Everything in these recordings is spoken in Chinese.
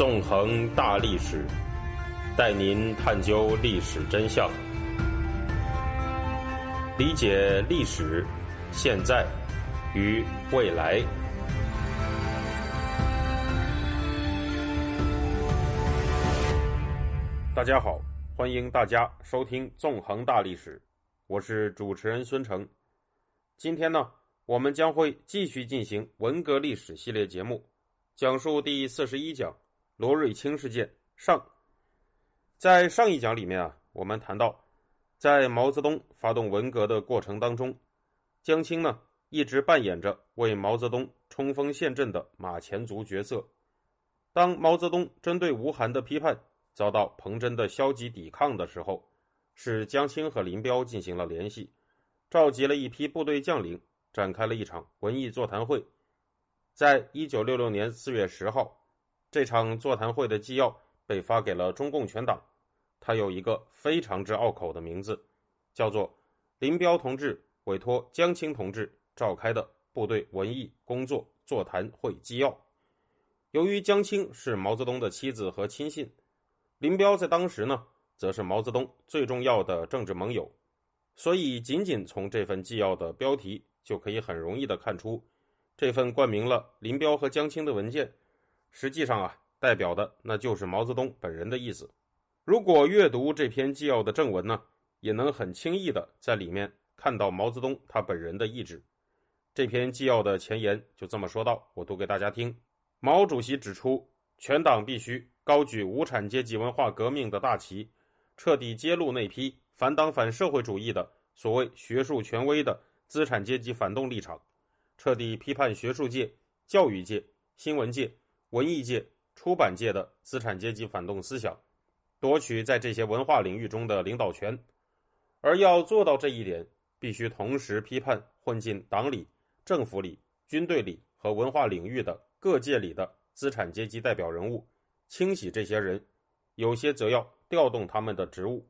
纵横大历史，带您探究历史真相，理解历史、现在与未来。大家好，欢迎大家收听《纵横大历史》，我是主持人孙成。今天呢，我们将会继续进行文革历史系列节目，讲述第四十一讲罗瑞卿事件上。在上一讲里面啊，我们谈到，在毛泽东发动文革的过程当中，江青呢一直扮演着为毛泽东冲锋陷阵的马前卒角色。当毛泽东针对吴晗的批判遭到彭真的消极抵抗的时候，是江青和林彪进行了联系。召集了一批部队将领，展开了一场文艺座谈会。在一九六六年四月十号，这场座谈会的纪要被发给了中共全党。它有一个非常之拗口的名字，叫做“林彪同志委托江青同志召开的部队文艺工作座谈会纪要”。由于江青是毛泽东的妻子和亲信，林彪在当时呢，则是毛泽东最重要的政治盟友。所以，仅仅从这份纪要的标题就可以很容易的看出，这份冠名了林彪和江青的文件，实际上啊，代表的那就是毛泽东本人的意思。如果阅读这篇纪要的正文呢，也能很轻易的在里面看到毛泽东他本人的意志。这篇纪要的前言就这么说道，我读给大家听。毛主席指出，全党必须高举无产阶级文化革命的大旗，彻底揭露那批。反党反社会主义的所谓学术权威的资产阶级反动立场，彻底批判学术界、教育界、新闻界、文艺界、出版界的资产阶级反动思想，夺取在这些文化领域中的领导权。而要做到这一点，必须同时批判混进党里、政府里、军队里和文化领域的各界里的资产阶级代表人物，清洗这些人，有些则要调动他们的职务。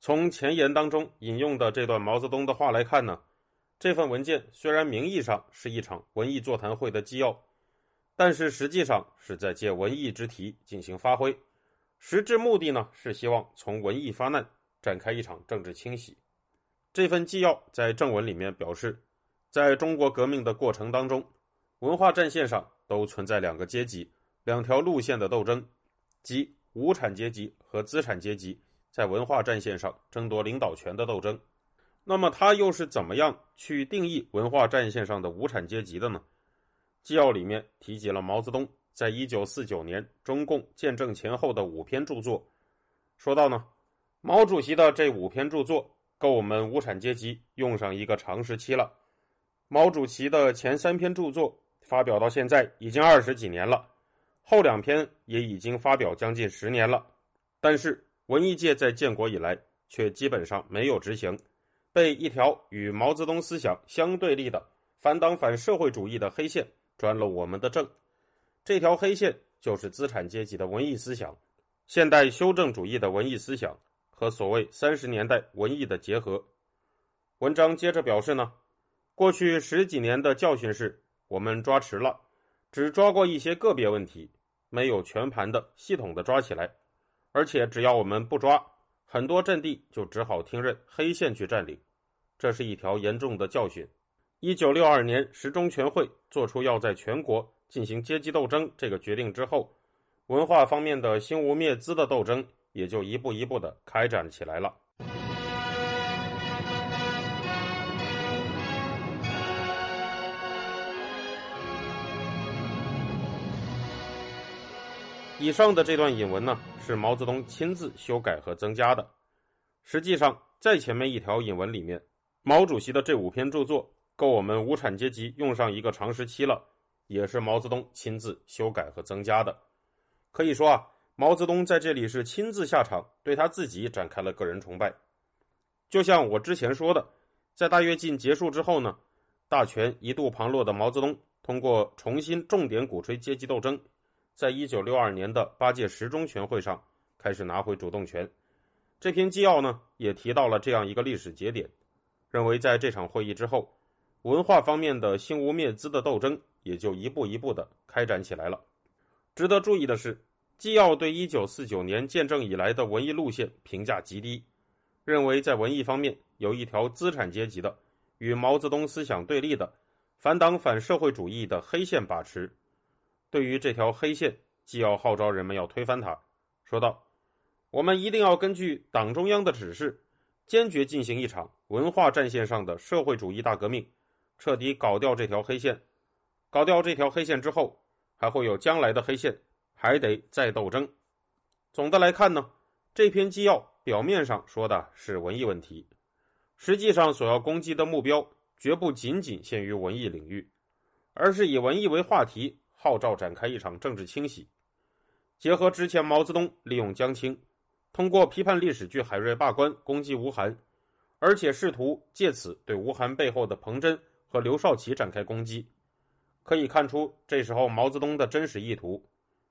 从前言当中引用的这段毛泽东的话来看呢，这份文件虽然名义上是一场文艺座谈会的纪要，但是实际上是在借文艺之题进行发挥，实质目的呢是希望从文艺发难，展开一场政治清洗。这份纪要在正文里面表示，在中国革命的过程当中，文化战线上都存在两个阶级、两条路线的斗争，即无产阶级和资产阶级。在文化战线上争夺领导权的斗争，那么他又是怎么样去定义文化战线上的无产阶级的呢？纪要里面提及了毛泽东在一九四九年中共建政前后的五篇著作，说到呢，毛主席的这五篇著作够我们无产阶级用上一个长时期了。毛主席的前三篇著作发表到现在已经二十几年了，后两篇也已经发表将近十年了，但是。文艺界在建国以来，却基本上没有执行，被一条与毛泽东思想相对立的反党反社会主义的黑线专了我们的政。这条黑线就是资产阶级的文艺思想，现代修正主义的文艺思想和所谓三十年代文艺的结合。文章接着表示呢，过去十几年的教训是，我们抓迟了，只抓过一些个别问题，没有全盘的、系统的抓起来。而且，只要我们不抓，很多阵地就只好听任黑线去占领，这是一条严重的教训。一九六二年十中全会做出要在全国进行阶级斗争这个决定之后，文化方面的兴无灭资的斗争也就一步一步的开展起来了。以上的这段引文呢，是毛泽东亲自修改和增加的。实际上，在前面一条引文里面，毛主席的这五篇著作够我们无产阶级用上一个长时期了，也是毛泽东亲自修改和增加的。可以说啊，毛泽东在这里是亲自下场，对他自己展开了个人崇拜。就像我之前说的，在大跃进结束之后呢，大权一度旁落的毛泽东，通过重新重点鼓吹阶级斗争。在一九六二年的八届十中全会上，开始拿回主动权。这篇纪要呢，也提到了这样一个历史节点，认为在这场会议之后，文化方面的兴无灭资的斗争也就一步一步的开展起来了。值得注意的是，纪要对一九四九年建政以来的文艺路线评价极低，认为在文艺方面有一条资产阶级的、与毛泽东思想对立的、反党反社会主义的黑线把持。对于这条黑线，纪要号召人们要推翻它，说道：“我们一定要根据党中央的指示，坚决进行一场文化战线上的社会主义大革命，彻底搞掉这条黑线。搞掉这条黑线之后，还会有将来的黑线。”还得再斗争。总的来看呢，这篇纪要表面上说的是文艺问题，实际上所要攻击的目标绝不仅仅限于文艺领域，而是以文艺为话题，号召展开一场政治清洗。结合之前毛泽东利用江青，通过批判历史剧海瑞罢官攻击吴晗，而且试图借此对吴晗背后的彭真和刘少奇展开攻击。可以看出，这时候毛泽东的真实意图。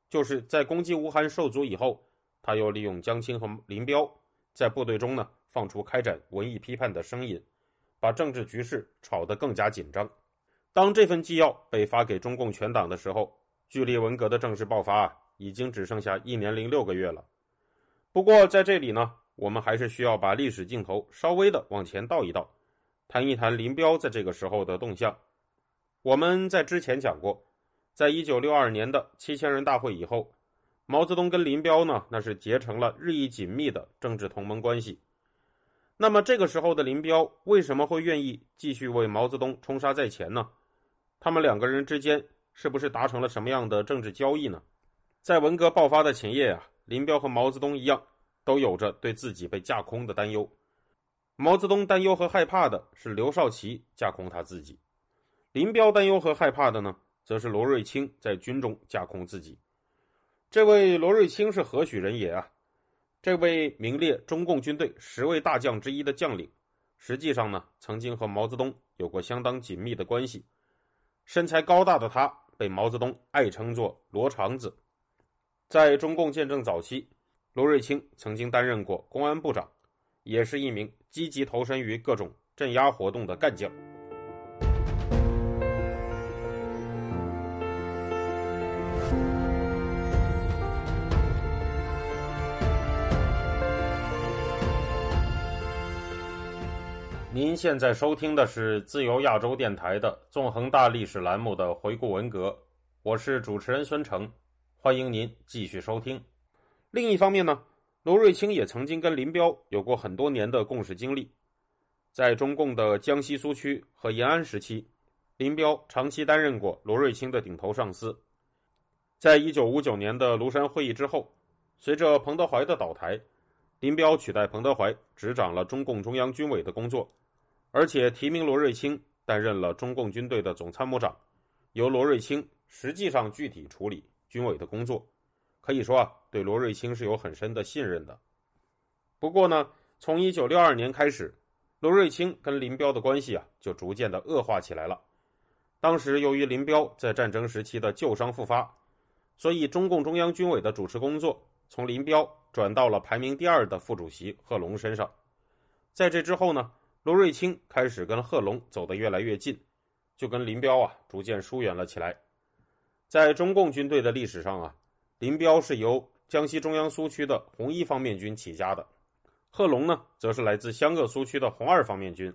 就是在攻击吴晗受阻以后，他又利用江青和林彪在部队中呢放出开展文艺批判的声音，把政治局势炒得更加紧张。当这份纪要被发给中共全党的时候，距离文革的正式爆发已经只剩下一年零六个月了。不过在这里呢，我们还是需要把历史镜头稍微的往前倒一倒，谈一谈林彪在这个时候的动向。我们在之前讲过。在一九六二年的七千人大会以后，毛泽东跟林彪呢，那是结成了日益紧密的政治同盟关系。那么这个时候的林彪为什么会愿意继续为毛泽东冲杀在前呢？他们两个人之间是不是达成了什么样的政治交易呢？在文革爆发的前夜啊，林彪和毛泽东一样，都有着对自己被架空的担忧。毛泽东担忧和害怕的是刘少奇架空他自己，林彪担忧和害怕的呢？则是罗瑞卿在军中架空自己。这位罗瑞卿是何许人也啊？这位名列中共军队十位大将之一的将领，实际上呢，曾经和毛泽东有过相当紧密的关系。身材高大的他，被毛泽东爱称作“罗长子”。在中共建政早期，罗瑞卿曾经担任过公安部长，也是一名积极投身于各种镇压活动的干将。您现在收听的是自由亚洲电台的《纵横大历史》栏目的回顾文革，我是主持人孙成，欢迎您继续收听。另一方面呢，罗瑞卿也曾经跟林彪有过很多年的共事经历，在中共的江西苏区和延安时期，林彪长期担任过罗瑞卿的顶头上司。在一九五九年的庐山会议之后，随着彭德怀的倒台，林彪取代彭德怀执掌了中共中央军委的工作。而且提名罗瑞卿担任了中共军队的总参谋长，由罗瑞卿实际上具体处理军委的工作，可以说啊，对罗瑞卿是有很深的信任的。不过呢，从一九六二年开始，罗瑞卿跟林彪的关系啊就逐渐的恶化起来了。当时由于林彪在战争时期的旧伤复发，所以中共中央军委的主持工作从林彪转到了排名第二的副主席贺龙身上。在这之后呢？罗瑞卿开始跟贺龙走得越来越近，就跟林彪啊逐渐疏远了起来。在中共军队的历史上啊，林彪是由江西中央苏区的红一方面军起家的，贺龙呢则是来自湘鄂苏区的红二方面军。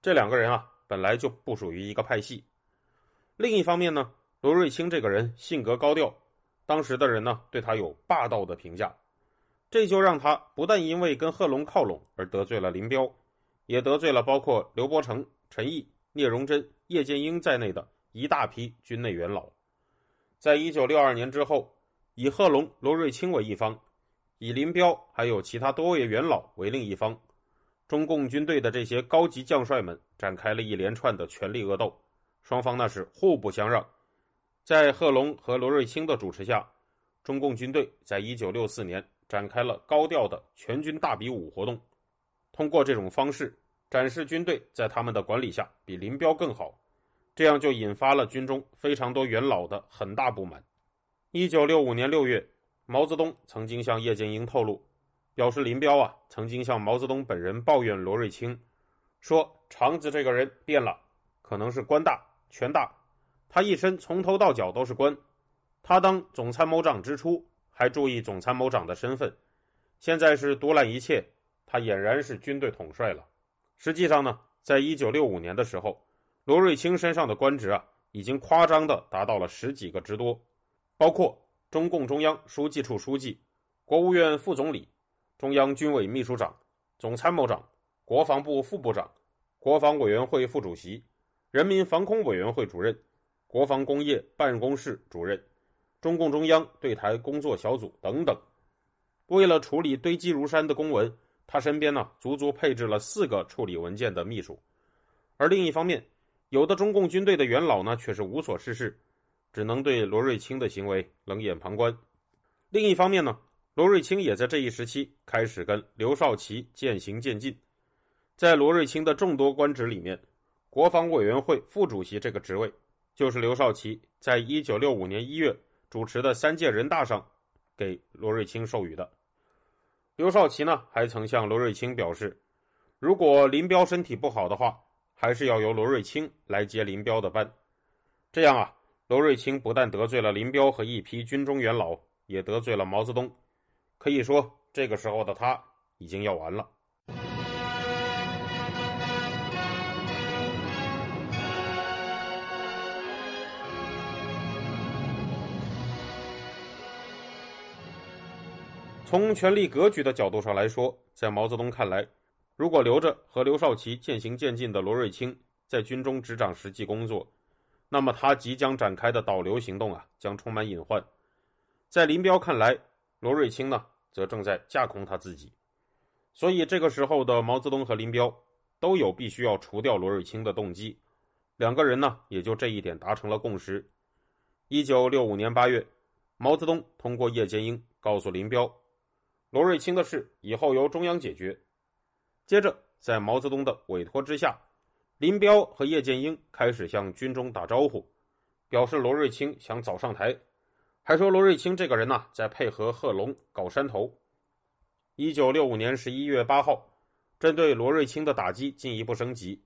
这两个人啊本来就不属于一个派系。另一方面呢，罗瑞卿这个人性格高调，当时的人呢对他有霸道的评价，这就让他不但因为跟贺龙靠拢而得罪了林彪。也得罪了包括刘伯承、陈毅、聂荣臻、叶剑英在内的一大批军内元老。在一九六二年之后，以贺龙、罗瑞卿为一方，以林彪还有其他多位元老为另一方，中共军队的这些高级将帅们展开了一连串的权力恶斗，双方那是互不相让。在贺龙和罗瑞卿的主持下，中共军队在一九六四年展开了高调的全军大比武活动。通过这种方式展示军队在他们的管理下比林彪更好，这样就引发了军中非常多元老的很大不满。一九六五年六月，毛泽东曾经向叶剑英透露，表示林彪啊曾经向毛泽东本人抱怨罗瑞卿，说长子这个人变了，可能是官大权大，他一身从头到脚都是官。他当总参谋长之初还注意总参谋长的身份，现在是独揽一切，他俨然是军队统帅了。实际上呢，在一九六五年的时候，罗瑞卿身上的官职啊，已经夸张的达到了十几个之多，包括中共中央书记处书记、国务院副总理、中央军委秘书长、总参谋长、国防部副部长、国防委员会副主席、人民防空委员会主任、国防工业办公室主任。中共中央对台工作小组等等，为了处理堆积如山的公文，他身边呢足足配置了四个处理文件的秘书。而另一方面，有的中共军队的元老呢却是无所事事，只能对罗瑞卿的行为冷眼旁观。另一方面呢，罗瑞卿也在这一时期开始跟刘少奇渐行渐近。在罗瑞卿的众多官职里面，国防委员会副主席这个职位，就是刘少奇在一九六五年一月。主持的三届人大上，给罗瑞卿授予的。刘少奇呢，还曾向罗瑞卿表示，如果林彪身体不好的话，还是要由罗瑞卿来接林彪的班。这样啊，罗瑞卿不但得罪了林彪和一批军中元老，也得罪了毛泽东。可以说，这个时候的他已经要完了。从权力格局的角度上来说，在毛泽东看来，如果留着和刘少奇渐行渐近的罗瑞卿在军中执掌实际工作，那么他即将展开的导流行动啊，将充满隐患。在林彪看来，罗瑞卿呢，则正在架空他自己。所以这个时候的毛泽东和林彪都有必须要除掉罗瑞卿的动机，两个人呢，也就这一点达成了共识。一九六五年八月，毛泽东通过叶剑英告诉林彪。罗瑞卿的事以后由中央解决。接着，在毛泽东的委托之下，林彪和叶剑英开始向军中打招呼，表示罗瑞卿想早上台，还说罗瑞卿这个人呐，在配合贺龙搞山头。一九六五年十一月八号，针对罗瑞卿的打击进一步升级，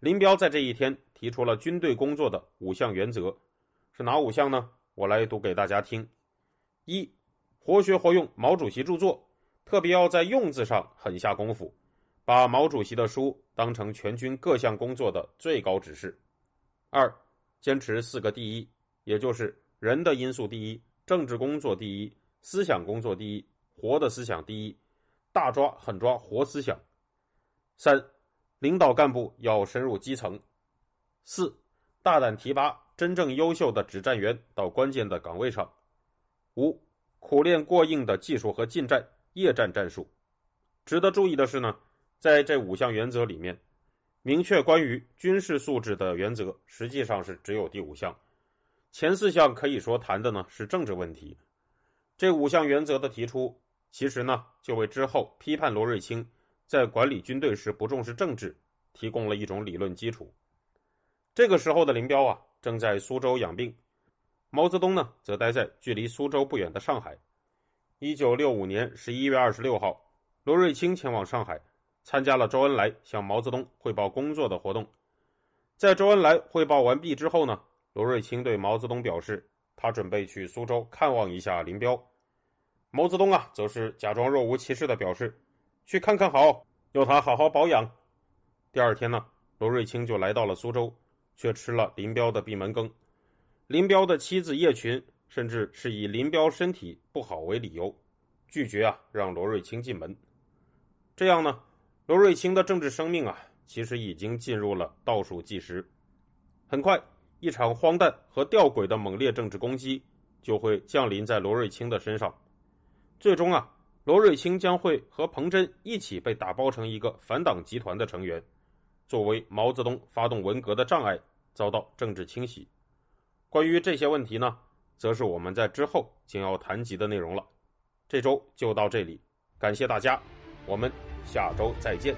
林彪在这一天提出了军队工作的五项原则，是哪五项呢？我来读给大家听：一。活学活用毛主席著作，特别要在用字上狠下功夫，把毛主席的书当成全军各项工作的最高指示。二，坚持四个第一，也就是人的因素第一，政治工作第一，思想工作第一，活的思想第一，大抓狠抓活思想。三，领导干部要深入基层。四，大胆提拔真正优秀的指战员到关键的岗位上。五。苦练过硬的技术和近战、夜战战术。值得注意的是呢，在这五项原则里面，明确关于军事素质的原则实际上是只有第五项，前四项可以说谈的呢是政治问题。这五项原则的提出，其实呢就为之后批判罗瑞卿在管理军队时不重视政治提供了一种理论基础。这个时候的林彪啊，正在苏州养病。毛泽东呢，则待在距离苏州不远的上海。一九六五年十一月二十六号，罗瑞卿前往上海，参加了周恩来向毛泽东汇报工作的活动。在周恩来汇报完毕之后呢，罗瑞卿对毛泽东表示，他准备去苏州看望一下林彪。毛泽东啊，则是假装若无其事的表示，去看看好，要他好好保养。第二天呢，罗瑞卿就来到了苏州，却吃了林彪的闭门羹。林彪的妻子叶群甚至是以林彪身体不好为理由，拒绝啊让罗瑞卿进门。这样呢，罗瑞卿的政治生命啊，其实已经进入了倒数计时。很快，一场荒诞和吊诡的猛烈政治攻击就会降临在罗瑞卿的身上。最终啊，罗瑞卿将会和彭真一起被打包成一个反党集团的成员，作为毛泽东发动文革的障碍，遭到政治清洗。关于这些问题呢，则是我们在之后将要谈及的内容了。这周就到这里，感谢大家，我们下周再见。